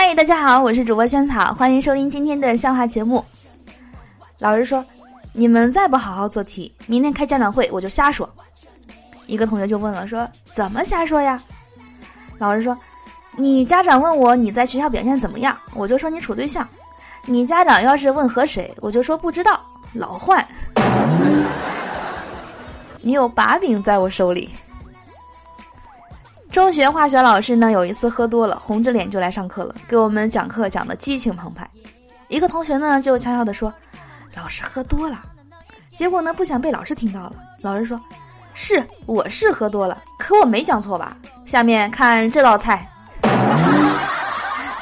嗨，大家好，我是主播萱草，欢迎收听今天的笑话节目。老师说：“你们再不好好做题，明天开家长会我就瞎说。”一个同学就问了，说：“怎么瞎说呀？”老师说：“你家长问我你在学校表现怎么样，我就说你处对象。你家长要是问和谁，我就说不知道，老换。你有把柄在我手里。”中学化学老师呢，有一次喝多了，红着脸就来上课了，给我们讲课讲的激情澎湃。一个同学呢，就悄悄地说：“老师喝多了。”结果呢，不想被老师听到了。老师说：“是，我是喝多了，可我没讲错吧？”下面看这道菜，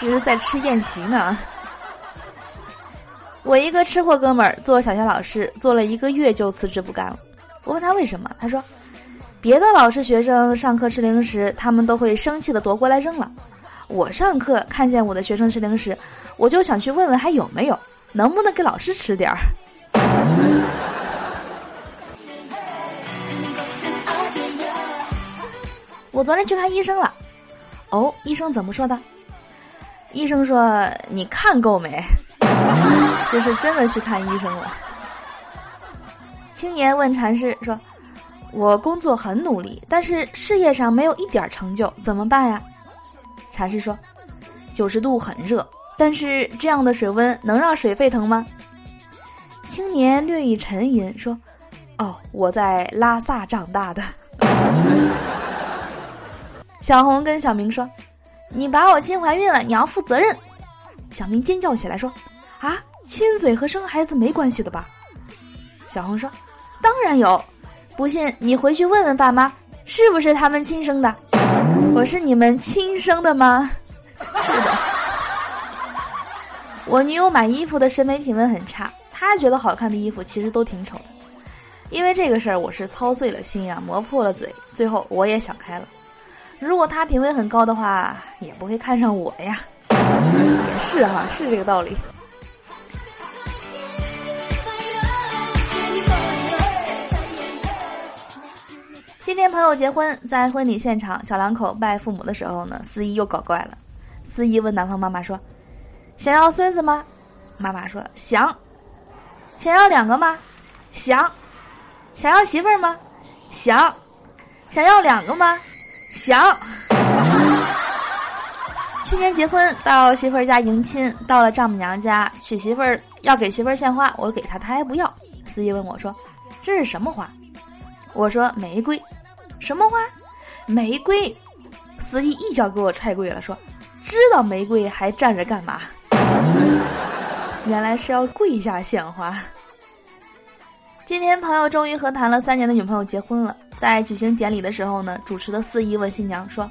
这是在吃宴席呢。我一个吃货哥们儿做小学老师，做了一个月就辞职不干了。我问他为什么，他说。别的老师学生上课吃零食，他们都会生气的夺过来扔了。我上课看见我的学生吃零食，我就想去问问还有没有，能不能给老师吃点儿。我昨天去看医生了，哦，医生怎么说的？医生说你看够没？这是真的去看医生了。青年问禅师说。我工作很努力，但是事业上没有一点成就，怎么办呀？禅师说：“九十度很热，但是这样的水温能让水沸腾吗？”青年略一沉吟说：“哦，我在拉萨长大的。”小红跟小明说：“你把我亲怀孕了，你要负责任。”小明尖叫起来说：“啊，亲嘴和生孩子没关系的吧？”小红说：“当然有。”不信你回去问问爸妈，是不是他们亲生的？我是你们亲生的吗？是的。我女友买衣服的审美品味很差，她觉得好看的衣服其实都挺丑的。因为这个事儿，我是操碎了心呀，磨破了嘴，最后我也想开了。如果她品味很高的话，也不会看上我呀。也是哈，是这个道理。今天朋友结婚，在婚礼现场，小两口拜父母的时候呢，司仪又搞怪了。司仪问男方妈妈说：“想要孙子吗？”妈妈说：“想。”“想要两个吗？”“想。”“想要媳妇儿吗？”“想。”“想要两个吗？”“想。” 去年结婚到媳妇儿家迎亲，到了丈母娘家娶媳妇儿，要给媳妇儿献花，我给她，她还不要。司仪问我说：“这是什么花？”我说玫瑰，什么花？玫瑰。司仪一脚给我踹跪了，说：“知道玫瑰还站着干嘛？”原来是要跪下献花。今天朋友终于和谈了三年的女朋友结婚了，在举行典礼的时候呢，主持的司仪问新娘说：“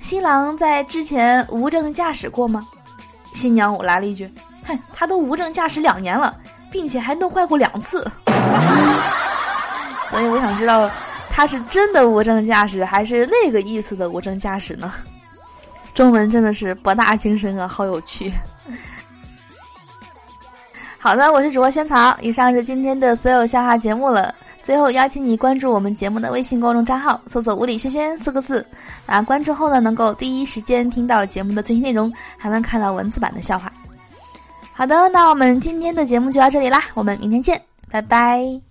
新郎在之前无证驾驶过吗？”新娘我来了一句：“哼，他都无证驾驶两年了，并且还弄坏过两次。”所以我想知道，他是真的无证驾驶，还是那个意思的无证驾驶呢？中文真的是博大精深啊，好有趣。好的，我是主播仙草，以上是今天的所有笑话节目了。最后邀请你关注我们节目的微信公众账号，搜索“物理轩轩”四个字。啊，关注后呢，能够第一时间听到节目的最新内容，还能看到文字版的笑话。好的，那我们今天的节目就到这里啦，我们明天见，拜拜。